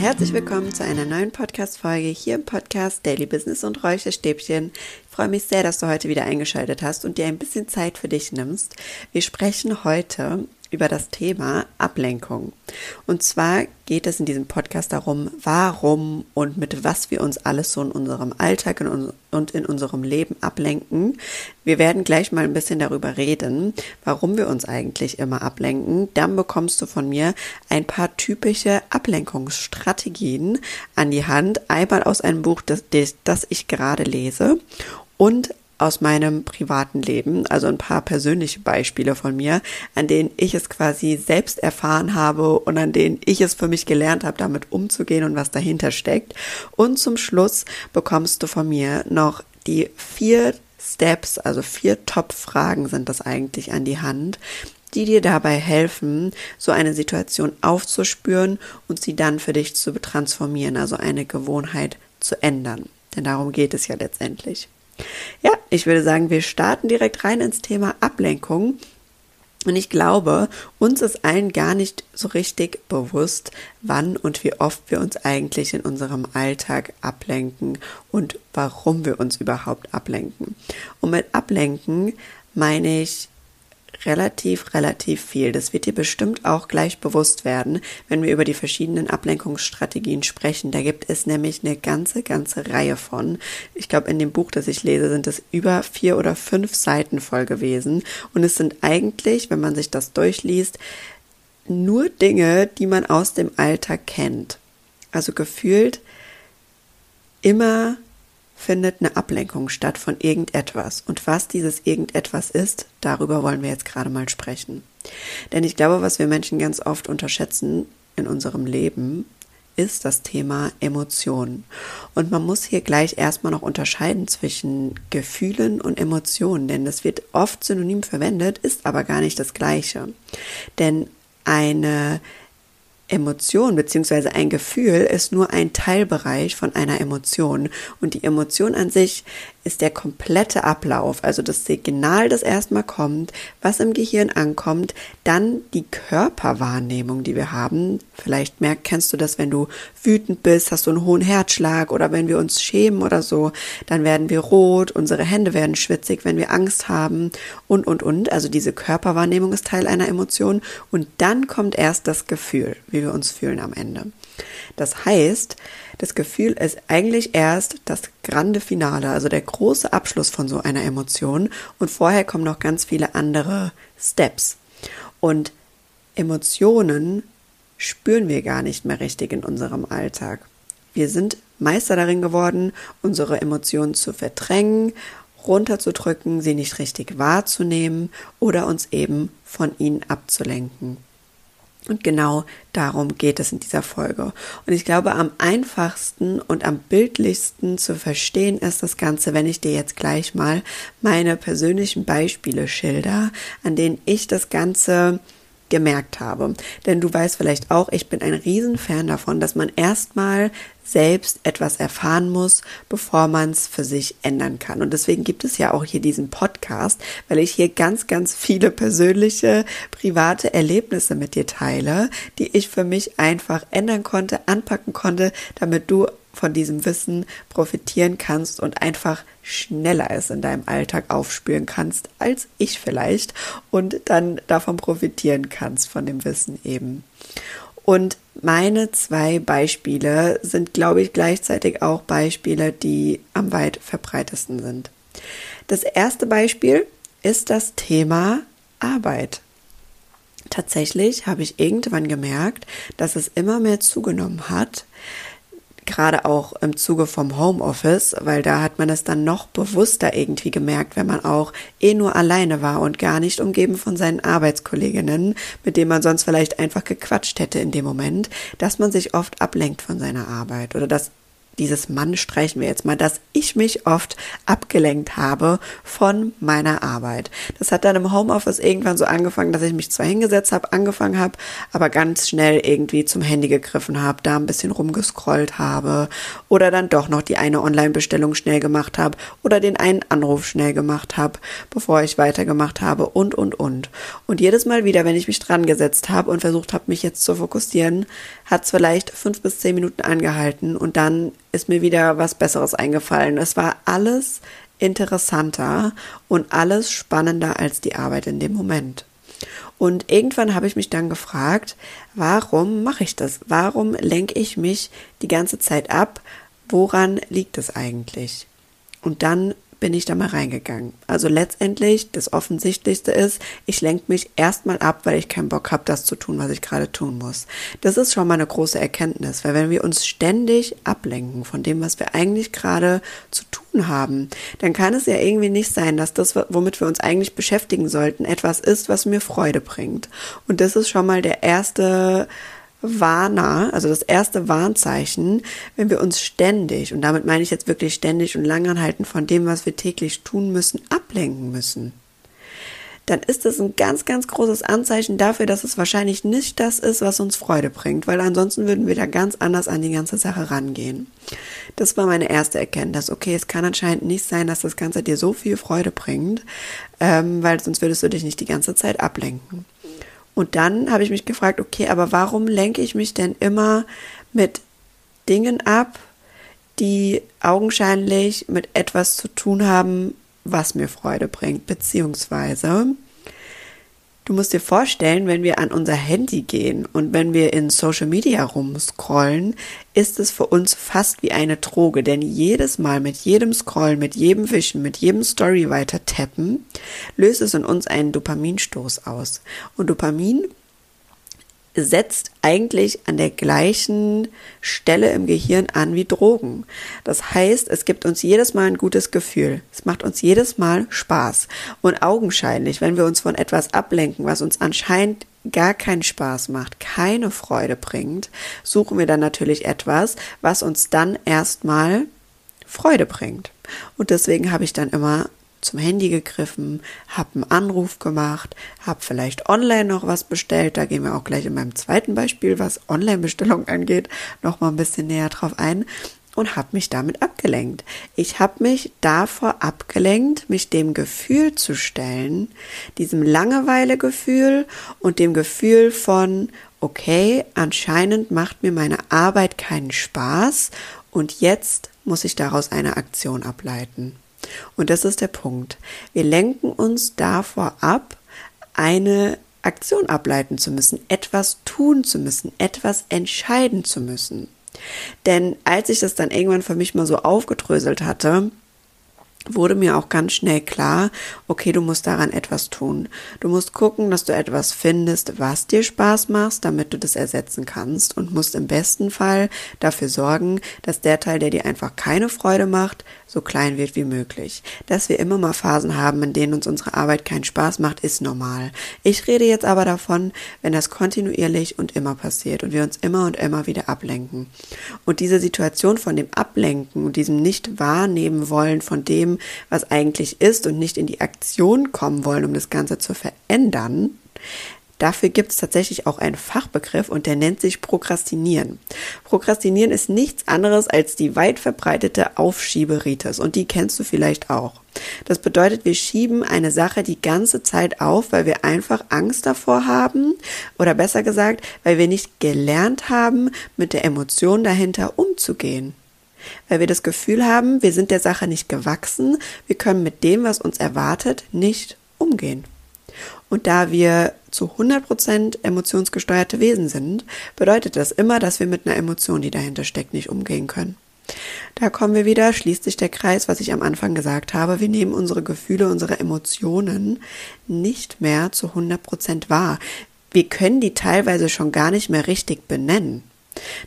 herzlich willkommen zu einer neuen Podcast-Folge hier im Podcast Daily Business und Räucherstäbchen. Ich freue mich sehr, dass du heute wieder eingeschaltet hast und dir ein bisschen Zeit für dich nimmst. Wir sprechen heute über das Thema Ablenkung. Und zwar geht es in diesem Podcast darum, warum und mit was wir uns alles so in unserem Alltag und in unserem Leben ablenken. Wir werden gleich mal ein bisschen darüber reden, warum wir uns eigentlich immer ablenken. Dann bekommst du von mir ein paar typische Ablenkungsstrategien an die Hand. Einmal aus einem Buch, das, das ich gerade lese und aus meinem privaten Leben, also ein paar persönliche Beispiele von mir, an denen ich es quasi selbst erfahren habe und an denen ich es für mich gelernt habe, damit umzugehen und was dahinter steckt. Und zum Schluss bekommst du von mir noch die vier Steps, also vier Top-Fragen sind das eigentlich an die Hand, die dir dabei helfen, so eine Situation aufzuspüren und sie dann für dich zu transformieren, also eine Gewohnheit zu ändern. Denn darum geht es ja letztendlich. Ja, ich würde sagen, wir starten direkt rein ins Thema Ablenkung. Und ich glaube, uns ist allen gar nicht so richtig bewusst, wann und wie oft wir uns eigentlich in unserem Alltag ablenken und warum wir uns überhaupt ablenken. Und mit ablenken meine ich relativ, relativ viel. Das wird dir bestimmt auch gleich bewusst werden, wenn wir über die verschiedenen Ablenkungsstrategien sprechen. Da gibt es nämlich eine ganze, ganze Reihe von. Ich glaube, in dem Buch, das ich lese, sind es über vier oder fünf Seiten voll gewesen. Und es sind eigentlich, wenn man sich das durchliest, nur Dinge, die man aus dem Alltag kennt. Also gefühlt immer findet eine Ablenkung statt von irgendetwas. Und was dieses irgendetwas ist, darüber wollen wir jetzt gerade mal sprechen. Denn ich glaube, was wir Menschen ganz oft unterschätzen in unserem Leben, ist das Thema Emotionen. Und man muss hier gleich erstmal noch unterscheiden zwischen Gefühlen und Emotionen, denn das wird oft synonym verwendet, ist aber gar nicht das gleiche. Denn eine Emotion beziehungsweise ein Gefühl ist nur ein Teilbereich von einer Emotion. Und die Emotion an sich ist der komplette Ablauf, also das Signal, das erstmal kommt, was im Gehirn ankommt, dann die Körperwahrnehmung, die wir haben. Vielleicht merkst, kennst du das, wenn du wütend bist, hast du einen hohen Herzschlag oder wenn wir uns schämen oder so, dann werden wir rot, unsere Hände werden schwitzig, wenn wir Angst haben und, und, und. Also diese Körperwahrnehmung ist Teil einer Emotion und dann kommt erst das Gefühl, wie wir uns fühlen am Ende. Das heißt, das Gefühl ist eigentlich erst das grande Finale, also der große Abschluss von so einer Emotion und vorher kommen noch ganz viele andere Steps. Und Emotionen spüren wir gar nicht mehr richtig in unserem Alltag. Wir sind Meister darin geworden, unsere Emotionen zu verdrängen, runterzudrücken, sie nicht richtig wahrzunehmen oder uns eben von ihnen abzulenken. Und genau darum geht es in dieser Folge. Und ich glaube, am einfachsten und am bildlichsten zu verstehen ist das Ganze, wenn ich dir jetzt gleich mal meine persönlichen Beispiele schilder, an denen ich das Ganze gemerkt habe. Denn du weißt vielleicht auch, ich bin ein Riesenfan davon, dass man erstmal selbst etwas erfahren muss, bevor man es für sich ändern kann. Und deswegen gibt es ja auch hier diesen Podcast, weil ich hier ganz, ganz viele persönliche, private Erlebnisse mit dir teile, die ich für mich einfach ändern konnte, anpacken konnte, damit du von diesem Wissen profitieren kannst und einfach schneller es in deinem Alltag aufspüren kannst als ich vielleicht und dann davon profitieren kannst von dem Wissen eben. Und meine zwei Beispiele sind, glaube ich, gleichzeitig auch Beispiele, die am weit verbreitesten sind. Das erste Beispiel ist das Thema Arbeit. Tatsächlich habe ich irgendwann gemerkt, dass es immer mehr zugenommen hat, gerade auch im Zuge vom Homeoffice, weil da hat man es dann noch bewusster irgendwie gemerkt, wenn man auch eh nur alleine war und gar nicht umgeben von seinen Arbeitskolleginnen, mit denen man sonst vielleicht einfach gequatscht hätte in dem Moment, dass man sich oft ablenkt von seiner Arbeit oder dass dieses Mann streichen wir jetzt mal, dass ich mich oft abgelenkt habe von meiner Arbeit. Das hat dann im Homeoffice irgendwann so angefangen, dass ich mich zwar hingesetzt habe, angefangen habe, aber ganz schnell irgendwie zum Handy gegriffen habe, da ein bisschen rumgescrollt habe oder dann doch noch die eine Online-Bestellung schnell gemacht habe oder den einen Anruf schnell gemacht habe, bevor ich weitergemacht habe und, und, und. Und jedes Mal wieder, wenn ich mich dran gesetzt habe und versucht habe, mich jetzt zu fokussieren, hat es vielleicht fünf bis zehn Minuten angehalten und dann ist mir wieder was Besseres eingefallen. Es war alles interessanter und alles spannender als die Arbeit in dem Moment. Und irgendwann habe ich mich dann gefragt, warum mache ich das? Warum lenke ich mich die ganze Zeit ab? Woran liegt es eigentlich? Und dann bin ich da mal reingegangen. Also letztendlich, das Offensichtlichste ist, ich lenke mich erstmal ab, weil ich keinen Bock habe, das zu tun, was ich gerade tun muss. Das ist schon mal eine große Erkenntnis, weil wenn wir uns ständig ablenken von dem, was wir eigentlich gerade zu tun haben, dann kann es ja irgendwie nicht sein, dass das, womit wir uns eigentlich beschäftigen sollten, etwas ist, was mir Freude bringt. Und das ist schon mal der erste Warner, also das erste Warnzeichen, wenn wir uns ständig, und damit meine ich jetzt wirklich ständig und langanhalten von dem, was wir täglich tun müssen, ablenken müssen, dann ist das ein ganz, ganz großes Anzeichen dafür, dass es wahrscheinlich nicht das ist, was uns Freude bringt, weil ansonsten würden wir da ganz anders an die ganze Sache rangehen. Das war meine erste Erkenntnis. Okay, es kann anscheinend nicht sein, dass das Ganze dir so viel Freude bringt, ähm, weil sonst würdest du dich nicht die ganze Zeit ablenken. Und dann habe ich mich gefragt, okay, aber warum lenke ich mich denn immer mit Dingen ab, die augenscheinlich mit etwas zu tun haben, was mir Freude bringt, beziehungsweise Du musst dir vorstellen, wenn wir an unser Handy gehen und wenn wir in Social Media rumscrollen, ist es für uns fast wie eine Droge, denn jedes Mal mit jedem Scrollen, mit jedem Wischen, mit jedem Story weiter tappen, löst es in uns einen Dopaminstoß aus. Und Dopamin setzt eigentlich an der gleichen Stelle im Gehirn an wie Drogen. Das heißt, es gibt uns jedes Mal ein gutes Gefühl. Es macht uns jedes Mal Spaß. Und augenscheinlich, wenn wir uns von etwas ablenken, was uns anscheinend gar keinen Spaß macht, keine Freude bringt, suchen wir dann natürlich etwas, was uns dann erstmal Freude bringt. Und deswegen habe ich dann immer zum Handy gegriffen, habe einen Anruf gemacht, habe vielleicht online noch was bestellt. Da gehen wir auch gleich in meinem zweiten Beispiel, was Online-Bestellung angeht, noch mal ein bisschen näher drauf ein und habe mich damit abgelenkt. Ich habe mich davor abgelenkt, mich dem Gefühl zu stellen, diesem Langeweilegefühl und dem Gefühl von, okay, anscheinend macht mir meine Arbeit keinen Spaß und jetzt muss ich daraus eine Aktion ableiten. Und das ist der Punkt. Wir lenken uns davor ab, eine Aktion ableiten zu müssen, etwas tun zu müssen, etwas entscheiden zu müssen. Denn als ich das dann irgendwann für mich mal so aufgedröselt hatte, wurde mir auch ganz schnell klar, okay, du musst daran etwas tun. Du musst gucken, dass du etwas findest, was dir Spaß macht, damit du das ersetzen kannst und musst im besten Fall dafür sorgen, dass der Teil, der dir einfach keine Freude macht, so klein wird wie möglich. Dass wir immer mal Phasen haben, in denen uns unsere Arbeit keinen Spaß macht, ist normal. Ich rede jetzt aber davon, wenn das kontinuierlich und immer passiert und wir uns immer und immer wieder ablenken. Und diese Situation von dem Ablenken und diesem nicht wahrnehmen wollen von dem, was eigentlich ist und nicht in die Aktion kommen wollen, um das Ganze zu verändern, Dafür gibt es tatsächlich auch einen Fachbegriff und der nennt sich Prokrastinieren. Prokrastinieren ist nichts anderes als die weit verbreitete Aufschieberitis und die kennst du vielleicht auch. Das bedeutet, wir schieben eine Sache die ganze Zeit auf, weil wir einfach Angst davor haben oder besser gesagt, weil wir nicht gelernt haben, mit der Emotion dahinter umzugehen weil wir das Gefühl haben, wir sind der Sache nicht gewachsen, wir können mit dem, was uns erwartet, nicht umgehen. Und da wir zu 100% emotionsgesteuerte Wesen sind, bedeutet das immer, dass wir mit einer Emotion, die dahinter steckt, nicht umgehen können. Da kommen wir wieder, schließt sich der Kreis, was ich am Anfang gesagt habe. Wir nehmen unsere Gefühle, unsere Emotionen nicht mehr zu 100% wahr. Wir können die teilweise schon gar nicht mehr richtig benennen.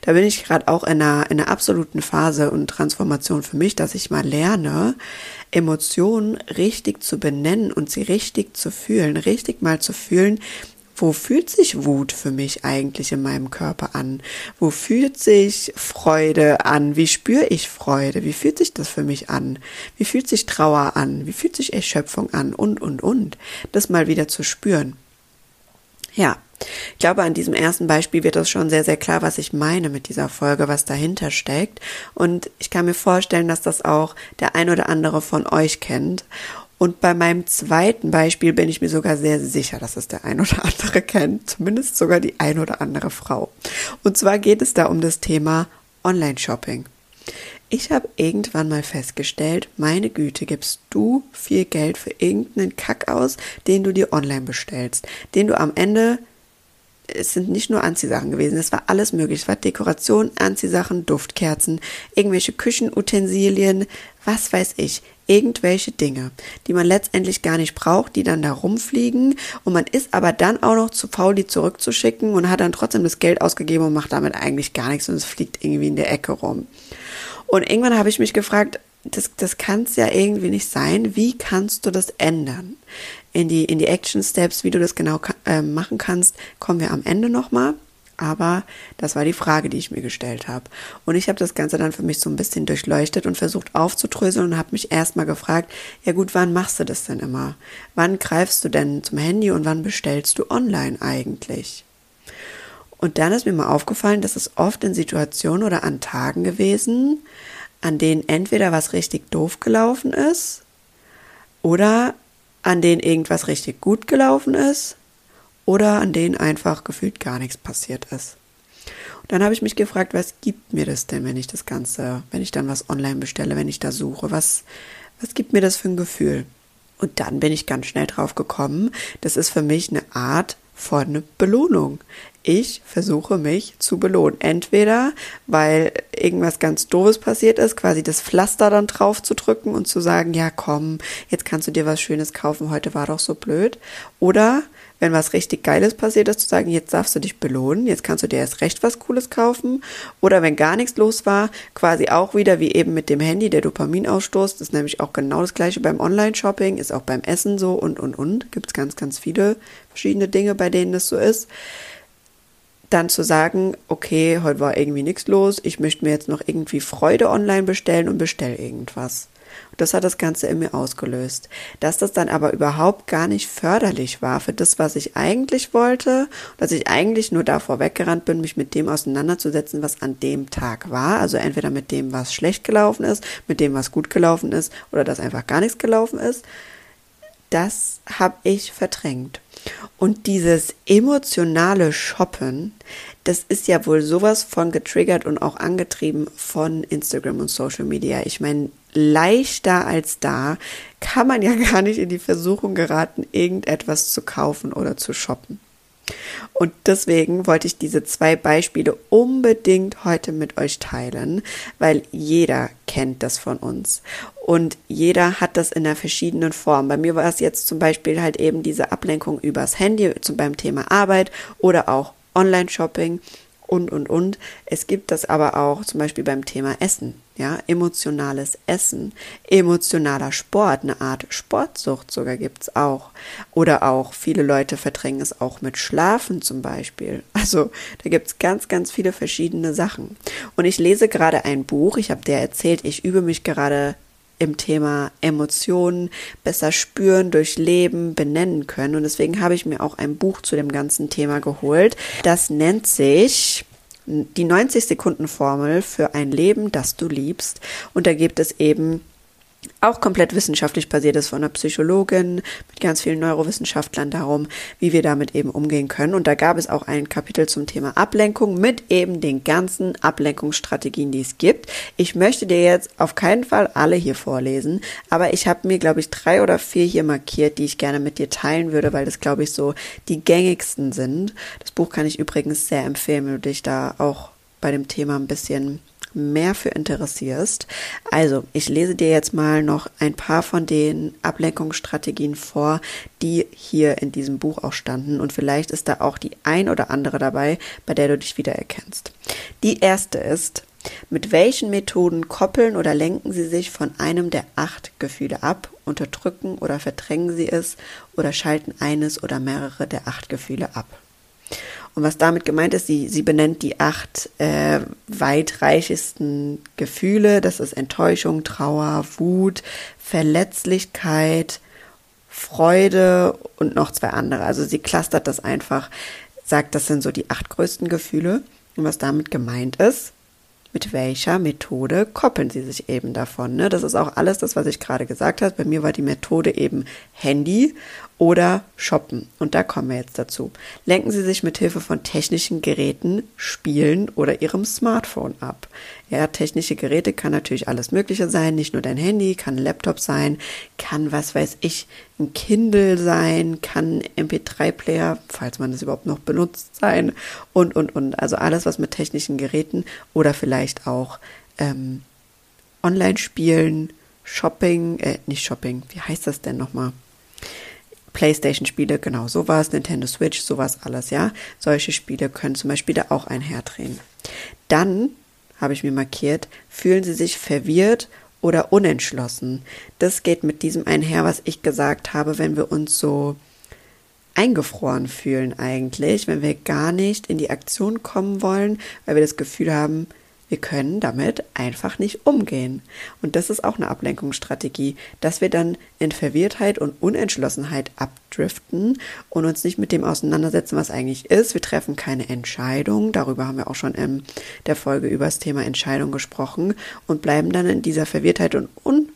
Da bin ich gerade auch in einer, in einer absoluten Phase und Transformation für mich, dass ich mal lerne, Emotionen richtig zu benennen und sie richtig zu fühlen, richtig mal zu fühlen, wo fühlt sich Wut für mich eigentlich in meinem Körper an? Wo fühlt sich Freude an? Wie spüre ich Freude? Wie fühlt sich das für mich an? Wie fühlt sich Trauer an? Wie fühlt sich Erschöpfung an? Und, und, und. Das mal wieder zu spüren. Ja, ich glaube, an diesem ersten Beispiel wird das schon sehr, sehr klar, was ich meine mit dieser Folge, was dahinter steckt. Und ich kann mir vorstellen, dass das auch der ein oder andere von euch kennt. Und bei meinem zweiten Beispiel bin ich mir sogar sehr sicher, dass es der ein oder andere kennt, zumindest sogar die ein oder andere Frau. Und zwar geht es da um das Thema Online-Shopping. Ich habe irgendwann mal festgestellt, meine Güte, gibst du viel Geld für irgendeinen Kack aus, den du dir online bestellst, den du am Ende es sind nicht nur Anziehsachen gewesen, es war alles möglich. Es war Dekoration, Anziehsachen, Duftkerzen, irgendwelche Küchenutensilien, was weiß ich, irgendwelche Dinge, die man letztendlich gar nicht braucht, die dann da rumfliegen und man ist aber dann auch noch zu faul, die zurückzuschicken und hat dann trotzdem das Geld ausgegeben und macht damit eigentlich gar nichts und es fliegt irgendwie in der Ecke rum. Und irgendwann habe ich mich gefragt, das, das kann es ja irgendwie nicht sein. Wie kannst du das ändern? In die, in die Action Steps, wie du das genau äh, machen kannst, kommen wir am Ende nochmal. Aber das war die Frage, die ich mir gestellt habe. Und ich habe das Ganze dann für mich so ein bisschen durchleuchtet und versucht aufzudröseln und habe mich erstmal gefragt, ja gut, wann machst du das denn immer? Wann greifst du denn zum Handy und wann bestellst du online eigentlich? Und dann ist mir mal aufgefallen, dass es oft in Situationen oder an Tagen gewesen, an denen entweder was richtig doof gelaufen ist oder an denen irgendwas richtig gut gelaufen ist oder an denen einfach gefühlt gar nichts passiert ist. Und dann habe ich mich gefragt, was gibt mir das denn, wenn ich das Ganze, wenn ich dann was online bestelle, wenn ich da suche, was, was gibt mir das für ein Gefühl? Und dann bin ich ganz schnell drauf gekommen, das ist für mich eine Art von Belohnung. Ich versuche mich zu belohnen. Entweder, weil irgendwas ganz Doofes passiert ist, quasi das Pflaster dann drauf zu drücken und zu sagen, ja komm, jetzt kannst du dir was Schönes kaufen, heute war doch so blöd. Oder wenn was richtig Geiles passiert ist, zu sagen, jetzt darfst du dich belohnen, jetzt kannst du dir erst recht was Cooles kaufen. Oder wenn gar nichts los war, quasi auch wieder wie eben mit dem Handy, der Dopaminausstoß, das ist nämlich auch genau das gleiche beim Online-Shopping, ist auch beim Essen so und, und, und. Gibt es ganz, ganz viele verschiedene Dinge, bei denen das so ist dann zu sagen, okay, heute war irgendwie nichts los, ich möchte mir jetzt noch irgendwie Freude online bestellen und bestell irgendwas. Und das hat das Ganze in mir ausgelöst. Dass das dann aber überhaupt gar nicht förderlich war für das, was ich eigentlich wollte, dass ich eigentlich nur davor weggerannt bin, mich mit dem auseinanderzusetzen, was an dem Tag war. Also entweder mit dem, was schlecht gelaufen ist, mit dem, was gut gelaufen ist oder dass einfach gar nichts gelaufen ist. Das habe ich verdrängt. Und dieses emotionale Shoppen, das ist ja wohl sowas von getriggert und auch angetrieben von Instagram und Social Media. Ich meine, leichter als da kann man ja gar nicht in die Versuchung geraten, irgendetwas zu kaufen oder zu shoppen. Und deswegen wollte ich diese zwei Beispiele unbedingt heute mit euch teilen, weil jeder kennt das von uns. Und jeder hat das in einer verschiedenen Form. Bei mir war es jetzt zum Beispiel halt eben diese Ablenkung übers Handy zum beim Thema Arbeit oder auch Online-Shopping und, und, und. Es gibt das aber auch zum Beispiel beim Thema Essen, ja, emotionales Essen, emotionaler Sport, eine Art Sportsucht sogar gibt's auch. Oder auch, viele Leute verdrängen es auch mit Schlafen zum Beispiel. Also da gibt's ganz, ganz viele verschiedene Sachen. Und ich lese gerade ein Buch, ich habe dir erzählt, ich übe mich gerade im Thema Emotionen besser spüren, durchleben, benennen können. Und deswegen habe ich mir auch ein Buch zu dem ganzen Thema geholt. Das nennt sich die 90 Sekunden Formel für ein Leben, das du liebst. Und da gibt es eben auch komplett wissenschaftlich basiert ist von einer Psychologin mit ganz vielen Neurowissenschaftlern darum, wie wir damit eben umgehen können. Und da gab es auch ein Kapitel zum Thema Ablenkung mit eben den ganzen Ablenkungsstrategien, die es gibt. Ich möchte dir jetzt auf keinen Fall alle hier vorlesen, aber ich habe mir, glaube ich, drei oder vier hier markiert, die ich gerne mit dir teilen würde, weil das, glaube ich, so die gängigsten sind. Das Buch kann ich übrigens sehr empfehlen, wenn du dich da auch bei dem Thema ein bisschen mehr für interessierst. Also, ich lese dir jetzt mal noch ein paar von den Ablenkungsstrategien vor, die hier in diesem Buch auch standen. Und vielleicht ist da auch die ein oder andere dabei, bei der du dich wiedererkennst. Die erste ist, Mit welchen Methoden koppeln oder lenken Sie sich von einem der acht Gefühle ab, unterdrücken oder verdrängen Sie es oder schalten eines oder mehrere der acht Gefühle ab? Und was damit gemeint ist, sie, sie benennt die acht äh, weitreichsten Gefühle. Das ist Enttäuschung, Trauer, Wut, Verletzlichkeit, Freude und noch zwei andere. Also sie clustert das einfach, sagt, das sind so die acht größten Gefühle. Und was damit gemeint ist, mit welcher Methode koppeln sie sich eben davon. Ne? Das ist auch alles das, was ich gerade gesagt habe. Bei mir war die Methode eben Handy oder Shoppen. Und da kommen wir jetzt dazu. Lenken Sie sich mit Hilfe von technischen Geräten, Spielen oder Ihrem Smartphone ab. Ja, technische Geräte kann natürlich alles Mögliche sein, nicht nur dein Handy, kann ein Laptop sein, kann, was weiß ich, ein Kindle sein, kann MP3-Player, falls man das überhaupt noch benutzt, sein und, und, und. Also alles, was mit technischen Geräten oder vielleicht auch ähm, Online-Spielen, Shopping, äh, nicht Shopping, wie heißt das denn nochmal? PlayStation-Spiele, genau, sowas, Nintendo Switch, sowas alles, ja. Solche Spiele können zum Beispiel da auch einherdrehen. Dann habe ich mir markiert, fühlen Sie sich verwirrt oder unentschlossen. Das geht mit diesem einher, was ich gesagt habe, wenn wir uns so eingefroren fühlen eigentlich, wenn wir gar nicht in die Aktion kommen wollen, weil wir das Gefühl haben, wir können damit einfach nicht umgehen. Und das ist auch eine Ablenkungsstrategie, dass wir dann in Verwirrtheit und Unentschlossenheit abdriften und uns nicht mit dem auseinandersetzen, was eigentlich ist. Wir treffen keine Entscheidung. Darüber haben wir auch schon in der Folge über das Thema Entscheidung gesprochen und bleiben dann in dieser Verwirrtheit und Un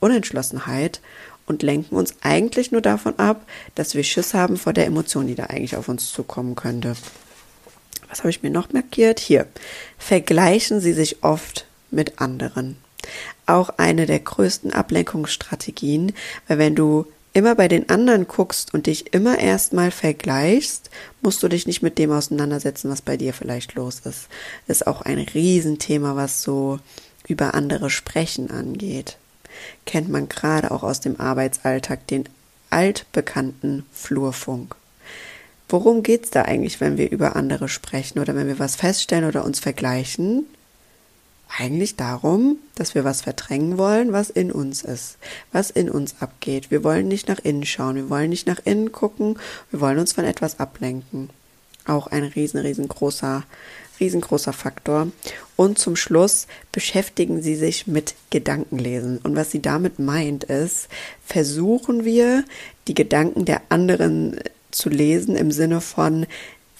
Unentschlossenheit und lenken uns eigentlich nur davon ab, dass wir Schiss haben vor der Emotion, die da eigentlich auf uns zukommen könnte was habe ich mir noch markiert? Hier. Vergleichen Sie sich oft mit anderen. Auch eine der größten Ablenkungsstrategien, weil wenn du immer bei den anderen guckst und dich immer erstmal vergleichst, musst du dich nicht mit dem auseinandersetzen, was bei dir vielleicht los ist. Das ist auch ein Riesenthema, was so über andere Sprechen angeht. Kennt man gerade auch aus dem Arbeitsalltag den altbekannten Flurfunk. Worum geht es da eigentlich, wenn wir über andere sprechen oder wenn wir was feststellen oder uns vergleichen? Eigentlich darum, dass wir was verdrängen wollen, was in uns ist, was in uns abgeht. Wir wollen nicht nach innen schauen, wir wollen nicht nach innen gucken, wir wollen uns von etwas ablenken. Auch ein riesen, riesengroßer, riesengroßer Faktor. Und zum Schluss beschäftigen Sie sich mit Gedankenlesen. Und was sie damit meint ist, versuchen wir, die Gedanken der anderen zu lesen im Sinne von,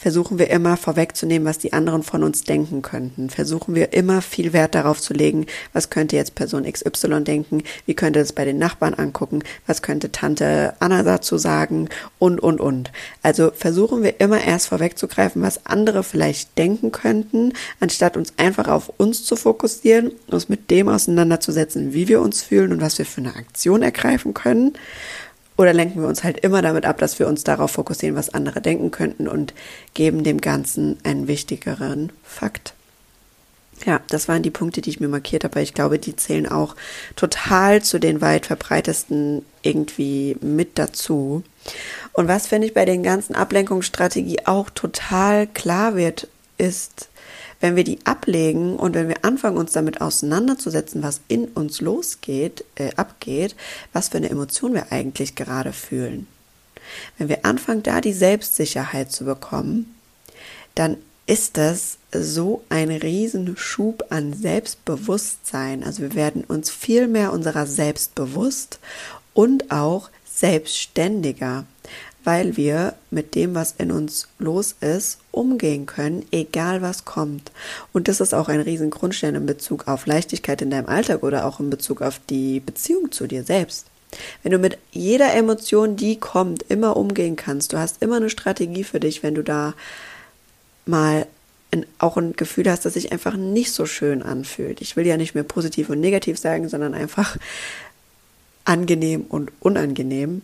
versuchen wir immer vorwegzunehmen, was die anderen von uns denken könnten. Versuchen wir immer viel Wert darauf zu legen, was könnte jetzt Person XY denken, wie könnte es bei den Nachbarn angucken, was könnte Tante Anna dazu sagen und, und, und. Also versuchen wir immer erst vorwegzugreifen, was andere vielleicht denken könnten, anstatt uns einfach auf uns zu fokussieren, uns mit dem auseinanderzusetzen, wie wir uns fühlen und was wir für eine Aktion ergreifen können. Oder lenken wir uns halt immer damit ab, dass wir uns darauf fokussieren, was andere denken könnten und geben dem Ganzen einen wichtigeren Fakt. Ja, das waren die Punkte, die ich mir markiert habe, ich glaube, die zählen auch total zu den weit verbreitesten irgendwie mit dazu. Und was finde ich bei den ganzen Ablenkungsstrategie auch total klar wird, ist, wenn wir die ablegen und wenn wir anfangen, uns damit auseinanderzusetzen, was in uns losgeht, äh, abgeht, was für eine Emotion wir eigentlich gerade fühlen. Wenn wir anfangen, da die Selbstsicherheit zu bekommen, dann ist das so ein Riesenschub an Selbstbewusstsein. Also wir werden uns viel mehr unserer selbst bewusst und auch selbstständiger weil wir mit dem, was in uns los ist, umgehen können, egal was kommt. Und das ist auch ein riesen Grundstein in Bezug auf Leichtigkeit in deinem Alltag oder auch in Bezug auf die Beziehung zu dir selbst. Wenn du mit jeder Emotion, die kommt, immer umgehen kannst, du hast immer eine Strategie für dich, wenn du da mal ein, auch ein Gefühl hast, das sich einfach nicht so schön anfühlt. Ich will ja nicht mehr positiv und negativ sagen, sondern einfach angenehm und unangenehm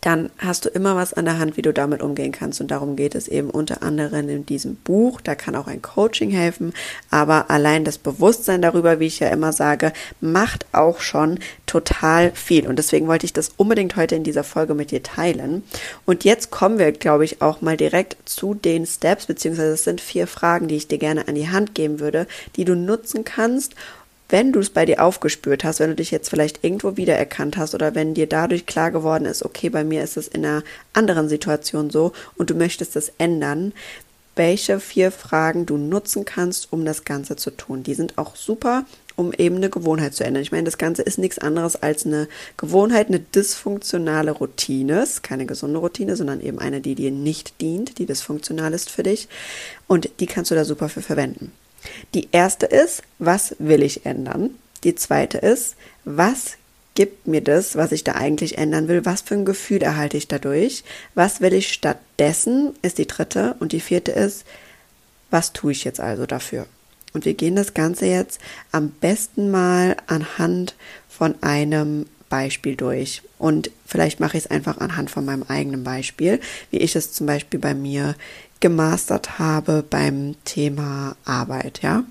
dann hast du immer was an der Hand, wie du damit umgehen kannst. Und darum geht es eben unter anderem in diesem Buch. Da kann auch ein Coaching helfen. Aber allein das Bewusstsein darüber, wie ich ja immer sage, macht auch schon total viel. Und deswegen wollte ich das unbedingt heute in dieser Folge mit dir teilen. Und jetzt kommen wir, glaube ich, auch mal direkt zu den Steps, beziehungsweise es sind vier Fragen, die ich dir gerne an die Hand geben würde, die du nutzen kannst, wenn du es bei dir aufgespürt hast, wenn du dich jetzt vielleicht irgendwo wiedererkannt hast oder wenn dir dadurch klar geworden ist, okay, bei mir ist es in einer anderen Situation so und du möchtest es ändern, welche vier Fragen du nutzen kannst, um das Ganze zu tun. Die sind auch super, um eben eine Gewohnheit zu ändern. Ich meine, das Ganze ist nichts anderes als eine Gewohnheit, eine dysfunktionale Routine. Es ist keine gesunde Routine, sondern eben eine, die dir nicht dient, die dysfunktional ist für dich. Und die kannst du da super für verwenden. Die erste ist, was will ich ändern? Die zweite ist, was gibt mir das, was ich da eigentlich ändern will? Was für ein Gefühl erhalte ich dadurch? Was will ich stattdessen? Ist die dritte. Und die vierte ist, was tue ich jetzt also dafür? Und wir gehen das Ganze jetzt am besten mal anhand von einem Beispiel durch. Und vielleicht mache ich es einfach anhand von meinem eigenen Beispiel, wie ich es zum Beispiel bei mir gemastert habe beim Thema Arbeit, ja.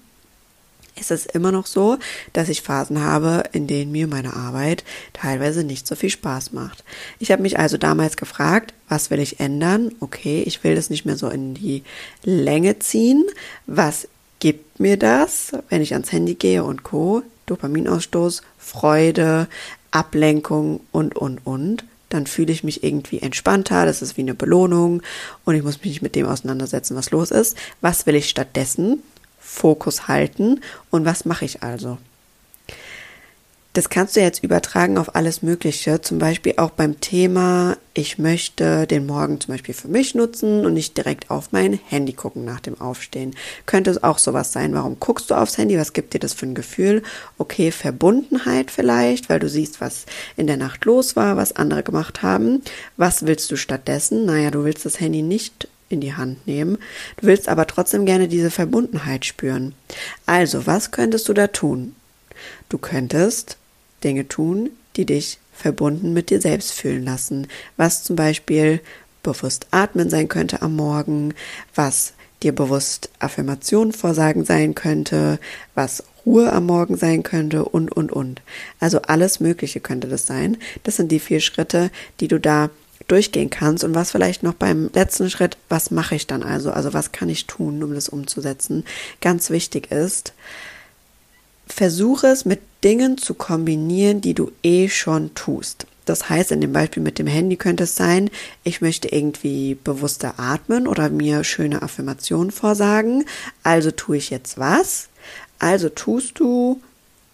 Es ist immer noch so, dass ich Phasen habe, in denen mir meine Arbeit teilweise nicht so viel Spaß macht. Ich habe mich also damals gefragt, was will ich ändern? Okay, ich will das nicht mehr so in die Länge ziehen. Was gibt mir das, wenn ich ans Handy gehe und Co? Dopaminausstoß, Freude, Ablenkung und, und, und dann fühle ich mich irgendwie entspannter, das ist wie eine Belohnung und ich muss mich nicht mit dem auseinandersetzen, was los ist. Was will ich stattdessen? Fokus halten und was mache ich also? Das kannst du jetzt übertragen auf alles Mögliche, zum Beispiel auch beim Thema, ich möchte den Morgen zum Beispiel für mich nutzen und nicht direkt auf mein Handy gucken nach dem Aufstehen. Könnte es auch sowas sein, warum guckst du aufs Handy, was gibt dir das für ein Gefühl? Okay, Verbundenheit vielleicht, weil du siehst, was in der Nacht los war, was andere gemacht haben. Was willst du stattdessen? Naja, du willst das Handy nicht in die Hand nehmen. Du willst aber trotzdem gerne diese Verbundenheit spüren. Also, was könntest du da tun? Du könntest Dinge tun, die dich verbunden mit dir selbst fühlen lassen, was zum Beispiel bewusst atmen sein könnte am Morgen, was dir bewusst Affirmationen vorsagen sein könnte, was Ruhe am Morgen sein könnte und, und, und. Also alles Mögliche könnte das sein. Das sind die vier Schritte, die du da durchgehen kannst und was vielleicht noch beim letzten Schritt, was mache ich dann also? Also was kann ich tun, um das umzusetzen? Ganz wichtig ist, versuche es mit Dingen zu kombinieren, die du eh schon tust. Das heißt, in dem Beispiel mit dem Handy könnte es sein, ich möchte irgendwie bewusster atmen oder mir schöne Affirmationen vorsagen. Also tue ich jetzt was? Also tust du,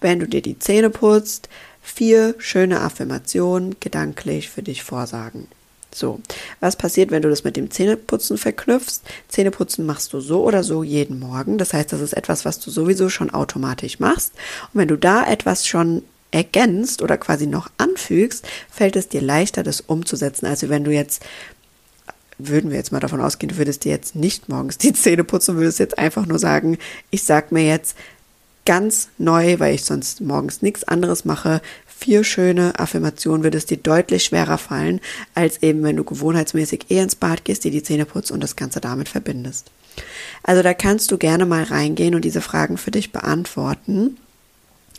wenn du dir die Zähne putzt, vier schöne Affirmationen gedanklich für dich vorsagen. So, was passiert, wenn du das mit dem Zähneputzen verknüpfst? Zähneputzen machst du so oder so jeden Morgen. Das heißt, das ist etwas, was du sowieso schon automatisch machst. Und wenn du da etwas schon ergänzt oder quasi noch anfügst, fällt es dir leichter, das umzusetzen. Also wenn du jetzt würden wir jetzt mal davon ausgehen, du würdest dir jetzt nicht morgens die Zähne putzen, würdest jetzt einfach nur sagen, ich sag mir jetzt ganz neu, weil ich sonst morgens nichts anderes mache, vier schöne Affirmationen wird es dir deutlich schwerer fallen, als eben wenn du gewohnheitsmäßig eh ins Bad gehst, dir die Zähne putzt und das Ganze damit verbindest. Also da kannst du gerne mal reingehen und diese Fragen für dich beantworten.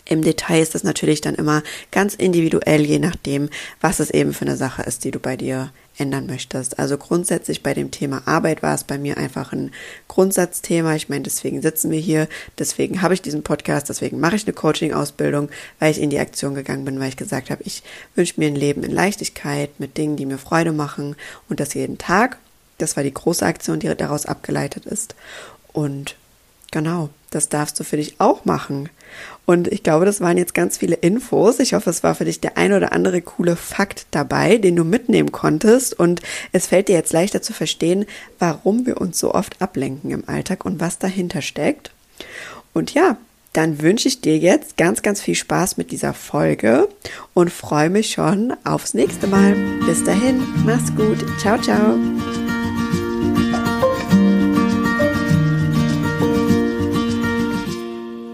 Im Detail ist das natürlich dann immer ganz individuell, je nachdem, was es eben für eine Sache ist, die du bei dir ändern möchtest. Also grundsätzlich bei dem Thema Arbeit war es bei mir einfach ein Grundsatzthema. Ich meine, deswegen sitzen wir hier, deswegen habe ich diesen Podcast, deswegen mache ich eine Coaching-Ausbildung, weil ich in die Aktion gegangen bin, weil ich gesagt habe, ich wünsche mir ein Leben in Leichtigkeit mit Dingen, die mir Freude machen und das jeden Tag. Das war die große Aktion, die daraus abgeleitet ist. Und genau, das darfst du für dich auch machen. Und ich glaube, das waren jetzt ganz viele Infos. Ich hoffe, es war für dich der ein oder andere coole Fakt dabei, den du mitnehmen konntest. Und es fällt dir jetzt leichter zu verstehen, warum wir uns so oft ablenken im Alltag und was dahinter steckt. Und ja, dann wünsche ich dir jetzt ganz, ganz viel Spaß mit dieser Folge und freue mich schon aufs nächste Mal. Bis dahin, mach's gut. Ciao, ciao.